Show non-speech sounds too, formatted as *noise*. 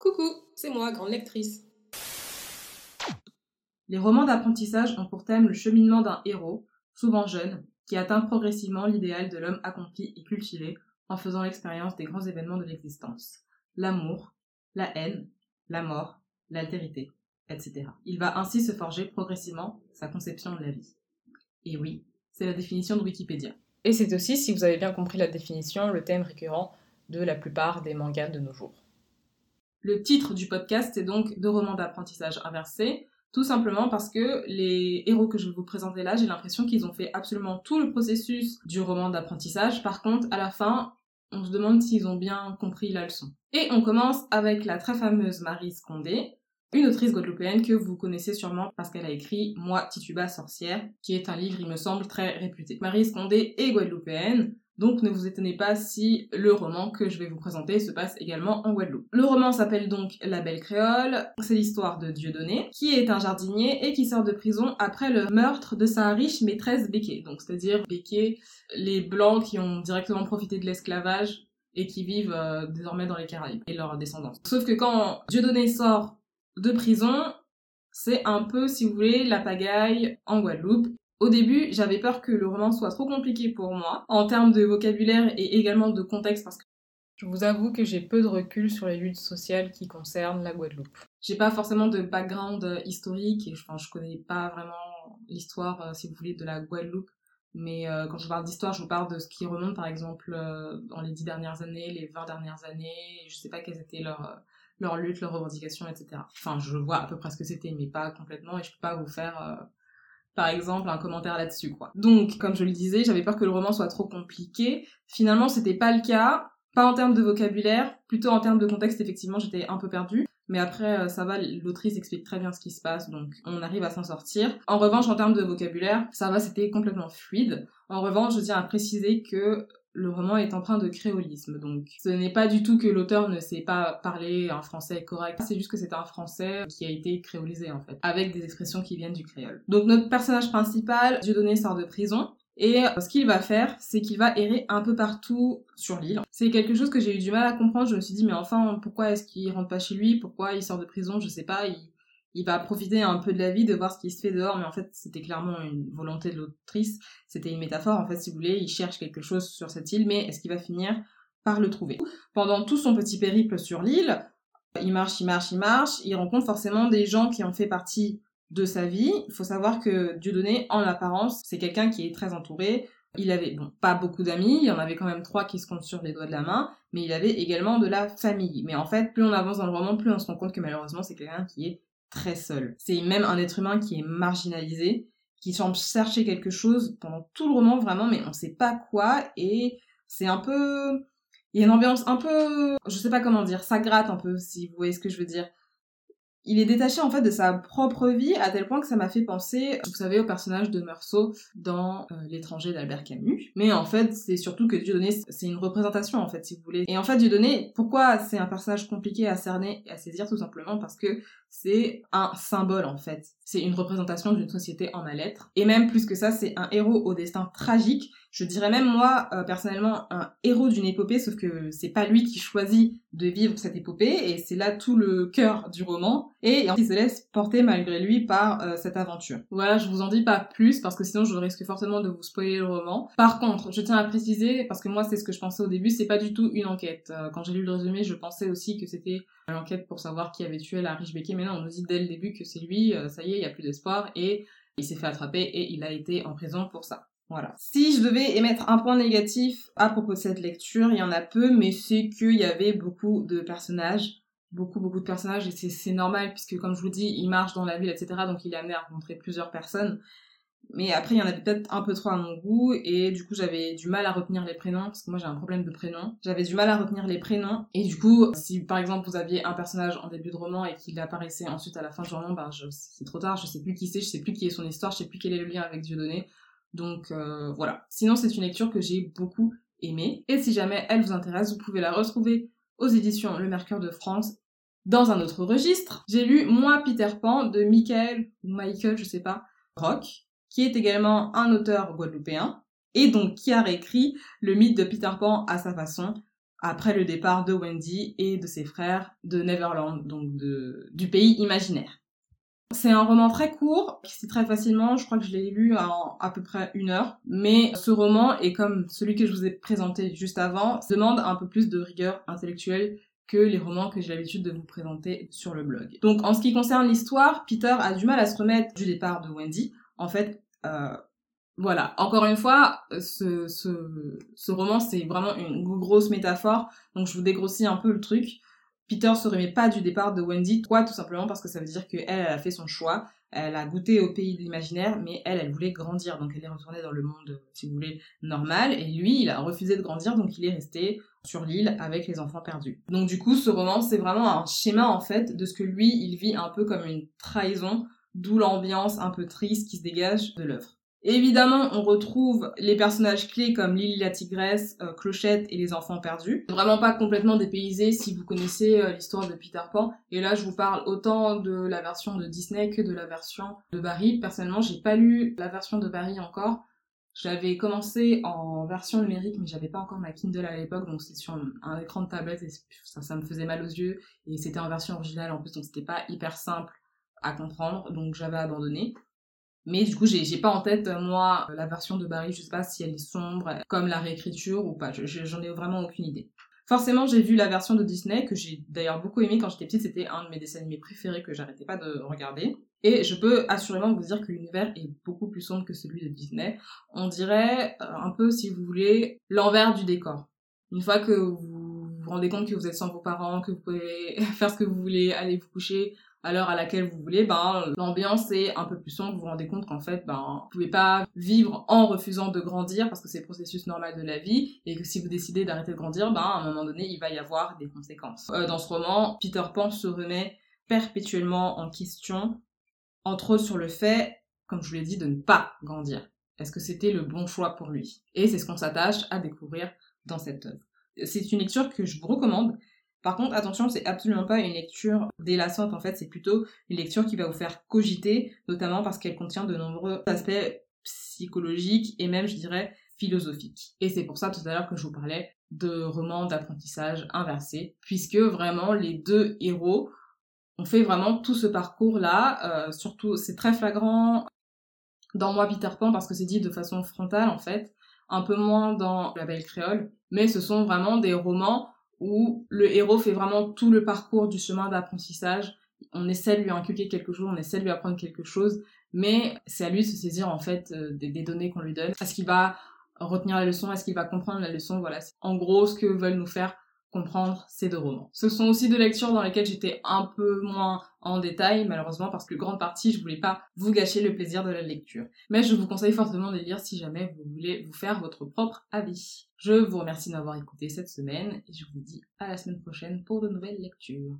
Coucou, c'est moi, grande lectrice. Les romans d'apprentissage ont pour thème le cheminement d'un héros, souvent jeune, qui atteint progressivement l'idéal de l'homme accompli et cultivé en faisant l'expérience des grands événements de l'existence. L'amour, la haine, la mort, l'altérité, etc. Il va ainsi se forger progressivement sa conception de la vie. Et oui, c'est la définition de Wikipédia. Et c'est aussi, si vous avez bien compris la définition, le thème récurrent de la plupart des mangas de nos jours. Le titre du podcast est donc Deux romans d'apprentissage inversés, tout simplement parce que les héros que je vais vous présenter là, j'ai l'impression qu'ils ont fait absolument tout le processus du roman d'apprentissage. Par contre, à la fin, on se demande s'ils ont bien compris la leçon. Et on commence avec la très fameuse Marie Scondé, une autrice guadeloupéenne que vous connaissez sûrement parce qu'elle a écrit Moi, Tituba, sorcière, qui est un livre, il me semble, très réputé. Marie Scondé est guadeloupéenne, donc ne vous étonnez pas si le roman que je vais vous présenter se passe également en Guadeloupe. Le roman s'appelle donc La Belle Créole. C'est l'histoire de Dieudonné, qui est un jardinier et qui sort de prison après le meurtre de sa riche maîtresse Béquet. Donc c'est-à-dire Béquet, les blancs qui ont directement profité de l'esclavage et qui vivent euh, désormais dans les Caraïbes et leurs descendants. Sauf que quand Dieudonné sort de prison, c'est un peu, si vous voulez, la pagaille en Guadeloupe. Au début, j'avais peur que le roman soit trop compliqué pour moi, en termes de vocabulaire et également de contexte, parce que je vous avoue que j'ai peu de recul sur les luttes sociales qui concernent la Guadeloupe. J'ai pas forcément de background euh, historique et enfin, je connais pas vraiment l'histoire, euh, si vous voulez, de la Guadeloupe. Mais euh, quand je parle d'histoire, je vous parle de ce qui remonte, par exemple, dans les dix dernières années, les vingt dernières années. Je sais pas quelles étaient leurs leur luttes, leurs revendications, etc. Enfin, je vois à peu près ce que c'était, mais pas complètement, et je peux pas vous faire par exemple, un commentaire là-dessus, quoi. Donc, comme je le disais, j'avais peur que le roman soit trop compliqué. Finalement, c'était pas le cas. Pas en termes de vocabulaire, plutôt en termes de contexte, effectivement, j'étais un peu perdue. Mais après, euh, ça va, l'autrice explique très bien ce qui se passe, donc on arrive à s'en sortir. En revanche, en termes de vocabulaire, ça va, c'était complètement fluide. En revanche, je tiens à préciser que le roman est empreint de créolisme. Donc, ce n'est pas du tout que l'auteur ne sait pas parler un français correct, c'est juste que c'est un français qui a été créolisé en fait, avec des expressions qui viennent du créole. Donc, notre personnage principal, Dieudonné, sort de prison. Et ce qu'il va faire, c'est qu'il va errer un peu partout sur l'île. C'est quelque chose que j'ai eu du mal à comprendre. Je me suis dit, mais enfin, pourquoi est-ce qu'il rentre pas chez lui? Pourquoi il sort de prison? Je sais pas. Il, il va profiter un peu de la vie, de voir ce qui se fait dehors, mais en fait, c'était clairement une volonté de l'autrice, c'était une métaphore, en fait, si vous voulez, il cherche quelque chose sur cette île, mais est-ce qu'il va finir par le trouver? Pendant tout son petit périple sur l'île, il marche, il marche, il marche, il rencontre forcément des gens qui ont fait partie de sa vie. Il faut savoir que Dieudonné, en apparence, c'est quelqu'un qui est très entouré. Il avait, bon, pas beaucoup d'amis, il y en avait quand même trois qui se comptent sur les doigts de la main, mais il avait également de la famille. Mais en fait, plus on avance dans le roman, plus on se rend compte que malheureusement, c'est quelqu'un qui est très seul. C'est même un être humain qui est marginalisé, qui semble chercher quelque chose pendant tout le roman vraiment, mais on sait pas quoi, et c'est un peu... Il y a une ambiance un peu... Je sais pas comment dire, ça gratte un peu, si vous voyez ce que je veux dire il est détaché en fait de sa propre vie à tel point que ça m'a fait penser, vous savez, au personnage de Meursault dans euh, L'étranger d'Albert Camus. Mais en fait, c'est surtout que Dieudonné, c'est une représentation en fait, si vous voulez. Et en fait, Dieudonné, pourquoi c'est un personnage compliqué à cerner et à saisir tout simplement parce que c'est un symbole en fait. C'est une représentation d'une société en mal-être. Et même plus que ça, c'est un héros au destin tragique. Je dirais même moi, euh, personnellement, un héros d'une épopée, sauf que c'est pas lui qui choisit de vivre cette épopée, et c'est là tout le cœur du roman, et il se laisse porter malgré lui par euh, cette aventure. Voilà, je vous en dis pas plus, parce que sinon je risque fortement de vous spoiler le roman. Par contre, je tiens à préciser, parce que moi c'est ce que je pensais au début, c'est pas du tout une enquête. Euh, quand j'ai lu le résumé, je pensais aussi que c'était l'enquête pour savoir qui avait tué la riche mais non, on nous dit dès le début que c'est lui, euh, ça y est, il y a plus d'espoir, et il s'est fait attraper et il a été en prison pour ça. Voilà. Si je devais émettre un point négatif à propos de cette lecture, il y en a peu, mais c'est qu'il y avait beaucoup de personnages, beaucoup beaucoup de personnages, et c'est normal puisque comme je vous dis, il marche dans la ville, etc. Donc il est amené à rencontrer plusieurs personnes. Mais après, il y en avait peut-être un peu trop à mon goût, et du coup, j'avais du mal à retenir les prénoms, parce que moi j'ai un problème de prénom. J'avais du mal à retenir les prénoms, et du coup, si par exemple vous aviez un personnage en début de roman et qu'il apparaissait ensuite à la fin du roman, ben c'est trop tard, je sais plus qui c'est, je sais plus qui est son histoire, je sais plus quel est le lien avec Dieudonné. Donc euh, voilà. Sinon, c'est une lecture que j'ai beaucoup aimée, et si jamais elle vous intéresse, vous pouvez la retrouver aux éditions Le Mercure de France. Dans un autre registre, j'ai lu Moi Peter Pan de Michael ou Michael, je sais pas, Rock, qui est également un auteur guadeloupéen, et donc qui a réécrit le mythe de Peter Pan à sa façon. après le départ de Wendy et de ses frères de Neverland, donc du pays imaginaire. C'est un roman très court, qui se très facilement, je crois que je l'ai lu en à peu près une heure, mais ce roman, et comme celui que je vous ai présenté juste avant, demande un peu plus de rigueur intellectuelle que les romans que j'ai l'habitude de vous présenter sur le blog. Donc en ce qui concerne l'histoire, Peter a du mal à se remettre du départ de Wendy. En fait, euh, voilà, encore une fois, ce, ce, roman, c'est vraiment une grosse métaphore, donc je vous dégrossis un peu le truc. Peter se remet pas du départ de Wendy, quoi, tout simplement parce que ça veut dire qu'elle, elle a fait son choix, elle a goûté au pays de l'imaginaire, mais elle, elle voulait grandir, donc elle est retournée dans le monde, si vous voulez, normal, et lui, il a refusé de grandir, donc il est resté sur l'île avec les enfants perdus. Donc du coup, ce roman, c'est vraiment un schéma, en fait, de ce que lui, il vit un peu comme une trahison, d'où l'ambiance un peu triste qui se dégage de l'œuvre. Évidemment, on retrouve les personnages clés comme Lily la tigresse, euh, Clochette et les enfants perdus. Vraiment pas complètement dépaysé si vous connaissez euh, l'histoire de Peter Pan. Et là, je vous parle autant de la version de Disney que de la version de Barry. Personnellement, j'ai pas lu la version de Barry encore. J'avais commencé en version numérique, mais j'avais pas encore ma Kindle à l'époque, donc c'était sur un écran de tablette et ça, me faisait mal aux yeux. Et c'était en version originale en plus, donc c'était pas hyper simple à comprendre, donc j'avais abandonné. Mais du coup, j'ai pas en tête, euh, moi, la version de Barry, je sais pas si elle est sombre, comme la réécriture ou pas, j'en ai vraiment aucune idée. Forcément, j'ai vu la version de Disney, que j'ai d'ailleurs beaucoup aimé quand j'étais petite, c'était un de mes dessins animés préférés que j'arrêtais pas de regarder. Et je peux assurément vous dire que l'univers est beaucoup plus sombre que celui de Disney. On dirait euh, un peu, si vous voulez, l'envers du décor. Une fois que vous vous rendez compte que vous êtes sans vos parents, que vous pouvez *laughs* faire ce que vous voulez, aller vous coucher, à l'heure à laquelle vous voulez, ben l'ambiance est un peu plus sombre, vous vous rendez compte qu'en fait, ben vous pouvez pas vivre en refusant de grandir parce que c'est le processus normal de la vie et que si vous décidez d'arrêter de grandir, ben à un moment donné, il va y avoir des conséquences. Euh, dans ce roman, Peter Pan se remet perpétuellement en question, entre autres sur le fait, comme je vous l'ai dit, de ne pas grandir. Est-ce que c'était le bon choix pour lui? Et c'est ce qu'on s'attache à découvrir dans cette œuvre. C'est une lecture que je vous recommande par contre, attention, c'est absolument pas une lecture délassante, en fait, c'est plutôt une lecture qui va vous faire cogiter, notamment parce qu'elle contient de nombreux aspects psychologiques et même, je dirais, philosophiques. Et c'est pour ça tout à l'heure que je vous parlais de romans d'apprentissage inversé, puisque vraiment les deux héros ont fait vraiment tout ce parcours-là, euh, surtout c'est très flagrant dans Moi Peter Pan parce que c'est dit de façon frontale en fait, un peu moins dans La Belle Créole, mais ce sont vraiment des romans où le héros fait vraiment tout le parcours du chemin d'apprentissage. On essaie de lui inculquer quelque chose, on essaie de lui apprendre quelque chose, mais c'est à lui de se saisir en fait euh, des, des, données qu'on lui donne. Est-ce qu'il va retenir la leçon? Est-ce qu'il va comprendre la leçon? Voilà, en gros ce que veulent nous faire comprendre ces deux romans. Ce sont aussi deux lectures dans lesquelles j'étais un peu moins en détail, malheureusement, parce que grande partie, je voulais pas vous gâcher le plaisir de la lecture. Mais je vous conseille fortement de lire si jamais vous voulez vous faire votre propre avis. Je vous remercie d'avoir écouté cette semaine et je vous dis à la semaine prochaine pour de nouvelles lectures.